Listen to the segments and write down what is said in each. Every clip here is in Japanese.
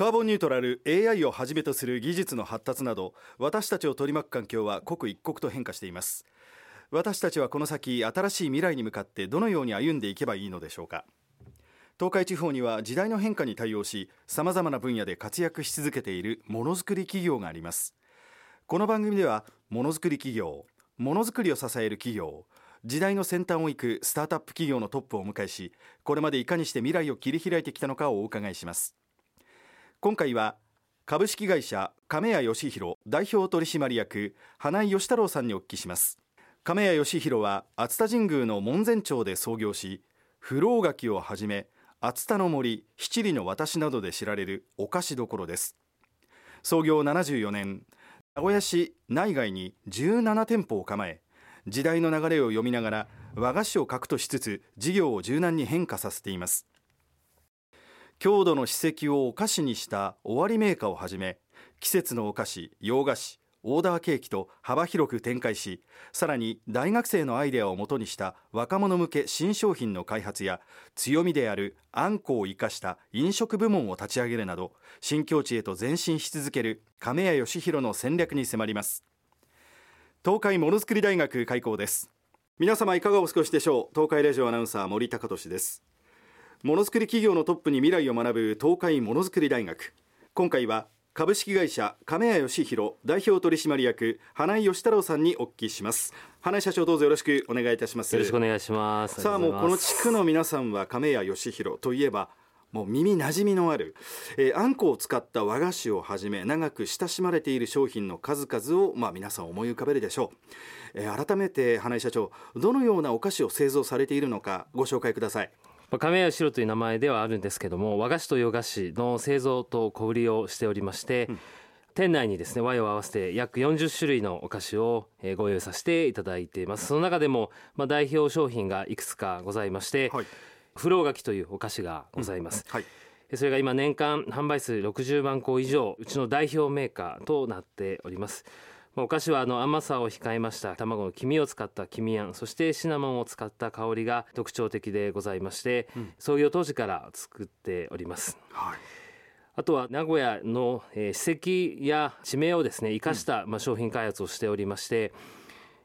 カーボンニュートラル AI をはじめとする技術の発達など私たちを取り巻く環境は刻一刻と変化しています。私たちはこの先新しい未来に向かってどのように歩んでいけばいいのでしょうか。東海地方には時代の変化に対応しさまざまな分野で活躍し続けているものづくり企業があります。この番組ではものづくり企業ものづくりを支える企業時代の先端を行くスタートアップ企業のトップをお迎えしこれまでいかにして未来を切り開いてきたのかをお伺いします。今回は株式会社亀谷義弘代表取締役花井義太郎さんにお聞きします。亀谷義弘は熱田神宮の門前町で創業し不老柿をはじめ熱田の森七里の私などで知られるお菓子どころです。創業74年名古屋市内外に17店舗を構え時代の流れを読みながら和菓子を核としつつ事業を柔軟に変化させています。郷土の史跡をお菓子にした終わりメーカーをはじめ季節のお菓子洋菓子オーダーケーキと幅広く展開しさらに大学生のアイデアをもとにした若者向け新商品の開発や強みであるあんこを生かした飲食部門を立ち上げるなど新境地へと前進し続ける亀谷義弘の戦略に迫ります。東海ものづくり大学開校です。皆様いかがお過ごしでしょう？東海ラジオアナウンサー森高俊です。ものづくり企業のトップに未来を学ぶ東海ものづくり大学。今回は株式会社亀谷義弘代表取締役花井義太郎さんにお聞きします。花井社長どうぞよろしくお願いいたします。よろしくお願いします。さあもうこの地区の皆さんは亀谷義弘といえばもう耳なじみのある、えー、あんこを使った和菓子をはじめ長く親しまれている商品の数々を、まあ、皆さん思い浮かべるでしょう、えー、改めて花井社長どのようなお菓子を製造されているのかご紹介ください亀谷白という名前ではあるんですけども和菓子と洋菓子の製造と小売りをしておりまして、うん。店内にですね和洋合わせて約40種類のお菓子をご用意させていただいています。その中でも、まあ、代表商品がいくつかございまして、はい、不老柿というお菓子がございます、うん。はい、それが今年間販売数60万個以上うちの代表メーカーとなっておりますお菓子はあの甘さを控えました。卵の黄身を使った黄身あんそしてシナモンを使った香りが特徴的でございまして、うん、創業当時から作っております、はい、あとは名古屋の、えー、史跡や地名をですね生かした、まあ、商品開発をしておりまして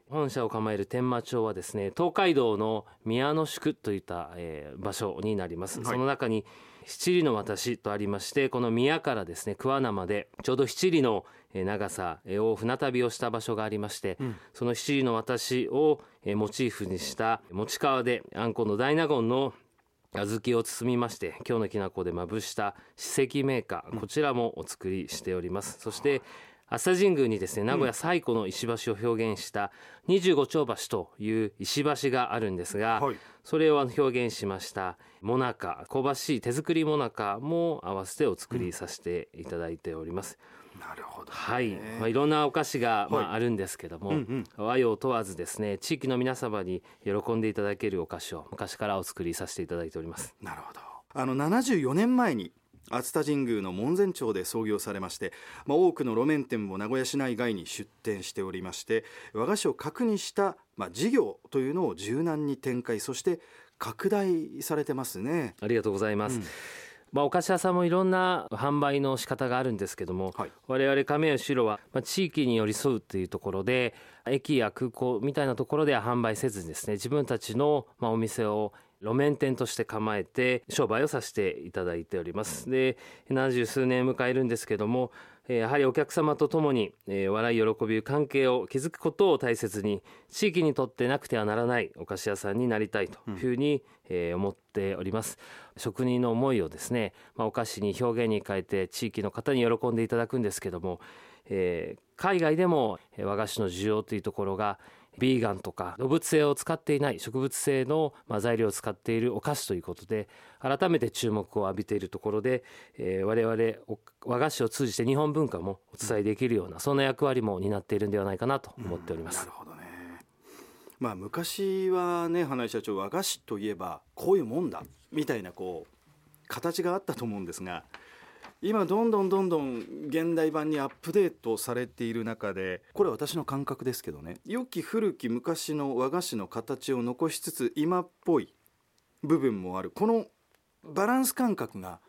本社を構える天満町はですね東海道の宮の宿といった、えー、場所になります、はい、その中に七里の私とありましてこの宮からですね桑名までちょうど七里の長さを船旅をした場所がありまして、うん、その七里の私をモチーフにした持川であんこの大納言の小豆を包みまして今日のきな粉でまぶした史跡メーカーこちらもお作りしております、そして朝神宮にですね名古屋最古の石橋を表現した25丁橋という石橋があるんですが、はい、それを表現しましたもなか香ばしい手作りもなかも合わせてお作りさせていただいております。うん、なるほど、はい、まあ、いろんなお菓子が、まあ、あるんですけども、うんうん、和洋問わずですね地域の皆様に喜んでいただけるお菓子を昔からお作りさせていただいております。なるほど。あの74年前に熱田神宮の門前町で創業されまして、まあ、多くの路面店も名古屋市内外に出店しておりまして和菓子を核にした、まあ、事業というのを柔軟に展開そして拡大されてますね。ありがとうございます、うん。まあ、お菓子屋さんもいろんな販売の仕方があるんですけども、はい、我々亀谷白は、まあ、地域に寄り添うっていうところで駅や空港みたいなところでは販売せずにですね自分たちの、まあ、お店を路面店として構えて商売をさせていただいております。で70数年迎えるんですけどもやはりお客様と共に笑い喜び関係を築くことを大切に地域にとってなくてはならないお菓子屋さんになりたいというふうに思っております、うん、職人の思いをですね、まあ、お菓子に表現に変えて地域の方に喜んでいただくんですけども、えー、海外でも和菓子の需要というところがビーガンとか動物性を使っていない植物性の材料を使っているお菓子ということで改めて注目を浴びているところで、えー、我々和菓子を通じて日本文化もお伝えできるようなそんな役割も担っているんではないかなと思っております。なるほどねまあ、昔はね花井社長和菓子といえばこういうもんだみたいなこう形があったと思うんですが今どんどんどんどん現代版にアップデートされている中でこれは私の感覚ですけどね。良き古き昔の和菓子の形を残しつつ今っぽい部分もある。このバランス感覚が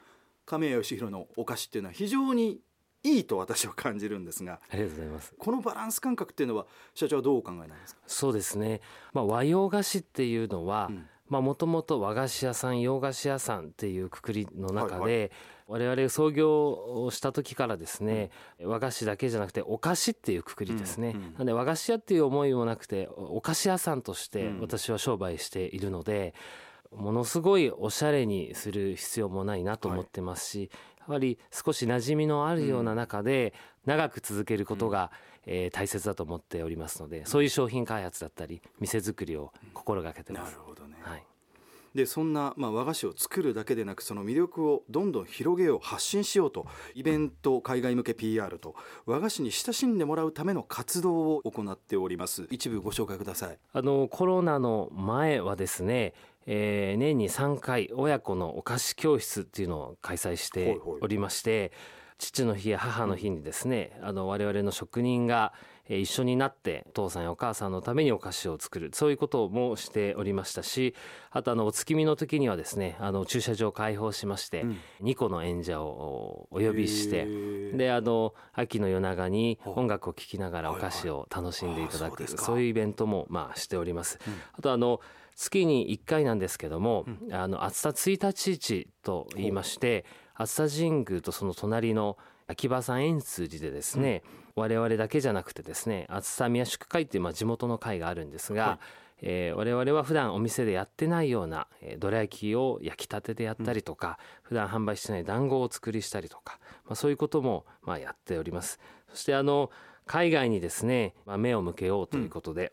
亀谷義弘のお菓子っていうのは非常にいいと私は感じるんですがありがとうございます。このバランス感覚っていうのは社長はどうお考えなんですか？そうですね、まあ、和洋菓子っていうのは、もともと和菓子屋さん洋菓子屋さんっていうくくりの中で、はいはい我々創業をした時からですね、うん、和菓子だけじゃなくてお菓子っていうくくりですね、うんうん、なんで和菓子屋っていう思いもなくてお菓子屋さんとして私は商売しているので、ものすごいおしゃれにする必要もないなと思ってますし、やはり少し馴染みのあるような中で長く続けることが、えー、大切だと思っておりますのでそういう商品開発だったり店作りを心がけてます。なるほどね、はいでそんな、まあ、和菓子を作るだけでなくその魅力をどんどん広げよう発信しようとイベント海外向け PR と和菓子に親しんでもらうための活動を行っております。一部ご紹介ください。あのコロナの前はですねえー、年に3回親子のお菓子教室っていうのを開催しておりまして父の日や母の日にですねあの我々の職人が一緒になってお父さんやお母さんのためにお菓子を作る。そういうこともしておりましたしあとあのお月見の時にはですねあの駐車場を開放しまして、うん、2個の演者をお呼びしてであの秋の夜長に音楽を聴きながらお菓子を楽しんでいただく、そういうイベントもまあしております。うん、あとあの月に1回なんですけども、うん、あの暑さ1日市と言いまして暑さ神宮とその隣の秋葉山円通寺でですね、うん、我々だけじゃなくてですね暑さ宮宿会っていうまあ地元の会があるんですが、はいえー、我々は普段お店でやってないような、えー、どら焼きを焼きたてでやったりとか、うん、普段販売してない団子を作りしたりとか、まあ、そういうこともまあやっておりますそしてあの海外にですね、まあ、目を向けようということで、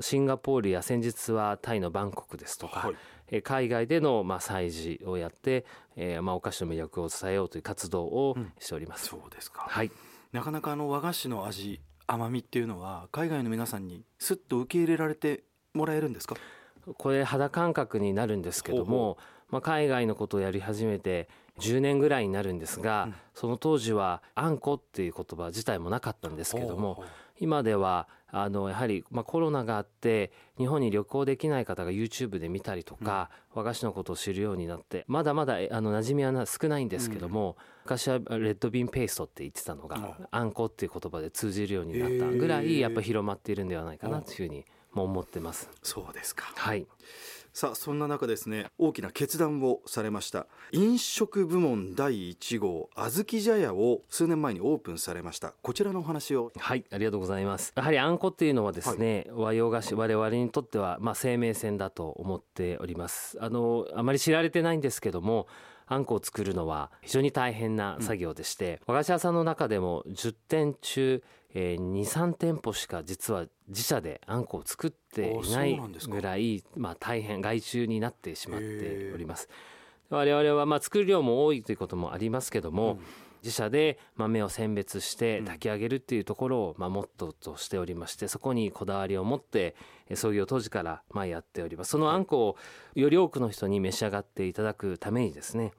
シンガポールや先日はタイのバンコクですとか、はい、海外でのまあ催事をやって、えー、まあお菓子の魅力を伝えようという活動をしております。うん、そうですか。はい。なかなかあの和菓子の味甘みっていうのは海外の皆さんにすっと受け入れられてもらえるんですか？これ肌感覚になるんですけども、まあ海外のことをやり始めて10年ぐらいになるんですが、うん、その当時はあんこっていう言葉自体もなかったんですけども。今ではあのやはり、まあ、コロナがあって日本に旅行できない方が YouTube で見たりとか、うん、和菓子のことを知るようになってまだまだあの馴染みは少ないんですけども、うん、昔はレッドビンペーストって言ってたのが、うん、あんこっていう言葉で通じるようになったぐらいやっぱ広まっているんではないかなというふうにも思ってます。そうですか。はいさあそんな中ですね大きな決断をされました。飲食部門第1号あずき茶屋を数年前にオープンされました。こちらのお話を。はいありがとうございます。やはりあんこっていうのはですね、はい、和洋菓子我々にとってはまあ生命線だと思っております。あのあまり知られてないんですけどもあんこを作るのは非常に大変な作業でして、うん、和菓子屋さんの中でも10点中えー、23店舗しか実は自社であんこを作っていないぐらいまあ、大変外注になってしまっております。我々はまあ作る量も多いということもありますけども、うん、自社で豆を選別して炊き上げるっていうところをまあモットーとしておりましてそこにこだわりを持って創業当時からまあやっております。そのあんこをより多くの人に召し上がっていただくためにですね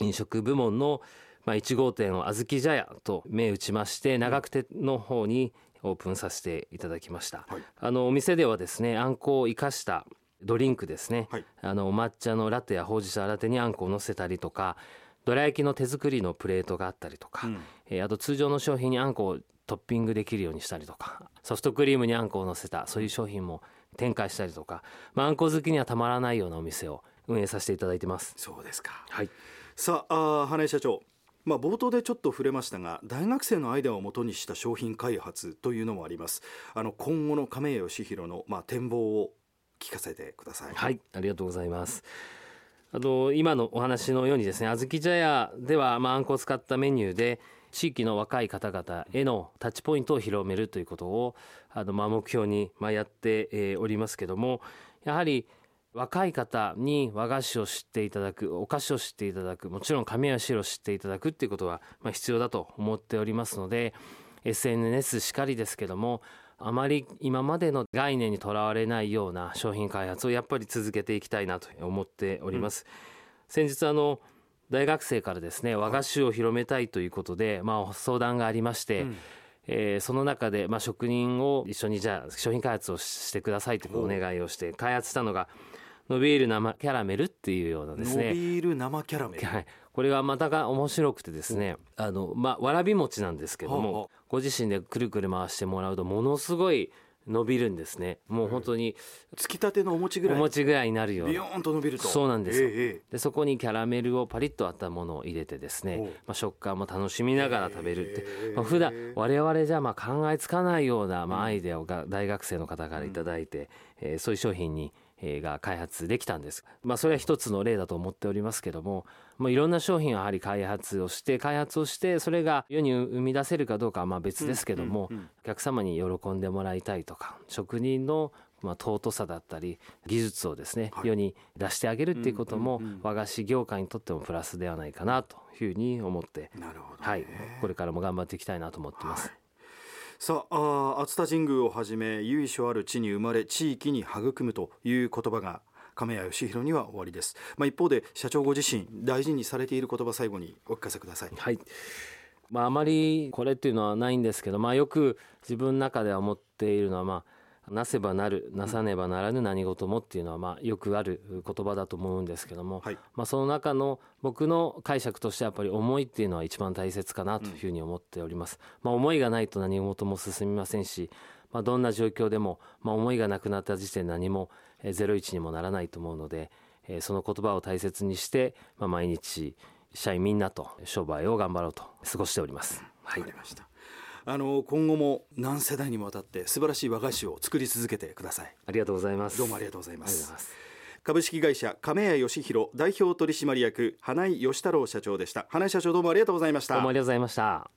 飲食部門のまあ、1号店をあずき茶屋と銘打ちまして長久手の方にオープンさせていただきました、はい、あのお店ではですねあんこを生かしたドリンクですね、はい、あのお抹茶のラテやほうじ茶ラテにあんこを乗せたりとかどら焼きの手作りのプレートがあったりとか、うん、えー、あと通常の商品にあんこをトッピングできるようにしたりとかソフトクリームにあんこを乗せたそういう商品も展開したりとか、まあ、あんこ好きにはたまらないようなお店を運営させていただいてます。そうですか。はい。さああ花井社長まあ、冒頭でちょっと触れましたが大学生のアイデアをもとにした商品開発というのもあります。あの今後の亀井義弘の、まあ、展望を聞かせてください。はいありがとうございます。あの今のお話のようにですね小豆茶屋では、まあ、あんこを使ったメニューで地域の若い方々へのタッチポイントを広めるということをあの、まあ、目標に、まあ、やって、えー、おりますけどもやはり若い方に和菓子を知っていただくお菓子を知っていただくもちろん神谷白を知っていただくっていうことは、まあ、必要だと思っておりますので SNS しかりですけどもあまり今までの概念にとらわれないような商品開発をやっぱり続けていきたいなと思っております。うん、先日あの大学生からですね和菓子を広めたいということで、まあ、相談がありまして、うんえー、その中で、まあ、職人を一緒にじゃあ商品開発をしてくださいとお願いをして開発したのが伸びる生キャラメルっていうようなですね。伸びる生キャラメル。はい、これがまたが面白くてですねあの、まあ、わらび餅なんですけども、はあはあ。ご自身でくるくる回してもらうとものすごい伸びるんですね。もう本当につきたてのお餅ぐらい。お餅ぐらいになるような。ビヨーンと伸びると。そうなんですよ。ええええ。でそこにキャラメルをパリッとあったものを入れてですね、まあ、食感も楽しみながら食べるって、へえ。まあ、普段我々じゃまあ考えつかないようなまあアイデアをが大学生の方からいただいて、えーそういう商品にえーが開発できたんです。まあそれは一つの例だと思っておりますけども、まあいろんな商品をやはり開発をして開発をしてそれが世に生み出せるかどうかはまあ別ですけども、お客様に喜んでもらいたいとか職人のまあ尊さだったり技術をですね、はい。世に出してあげるっていうことも、和菓子業界にとってもプラスではないかなというふうに思って、はい、これからも頑張っていきたいなと思ってます。さああ熱田神宮をはじめ由緒ある地に生まれ地域に育むという言葉が亀谷義弘には終わりです、まあ、一方で社長ご自身大事にされている言葉最後にお聞かせくださいはい。まああまりこれっていうのはないんですけど、まあよく自分の中では思っているのはまあなせばなるなさねばならぬ何事もっていうのはまあよくある言葉だと思うんですけども、はいまあその中の僕の解釈としてはやっぱり思いっていうのは一番大切かなというふうに思っております。まあ思いがないと何事も進みませんし、まあどんな状況でもまあ思いがなくなった時点で何もえーゼロ一にもならないと思うので、えーその言葉を大切にしてまあ毎日社員みんなと商売を頑張ろうと過ごしております。はいわかりましたあの今後も何世代にもわたって素晴らしい和菓子を作り続けてくださいありがとうございます。どうもありがとうございます。株式会社亀谷義弘代表取締役花井義太郎社長でした花井社長どうもありがとうございましたどうもありがとうございました。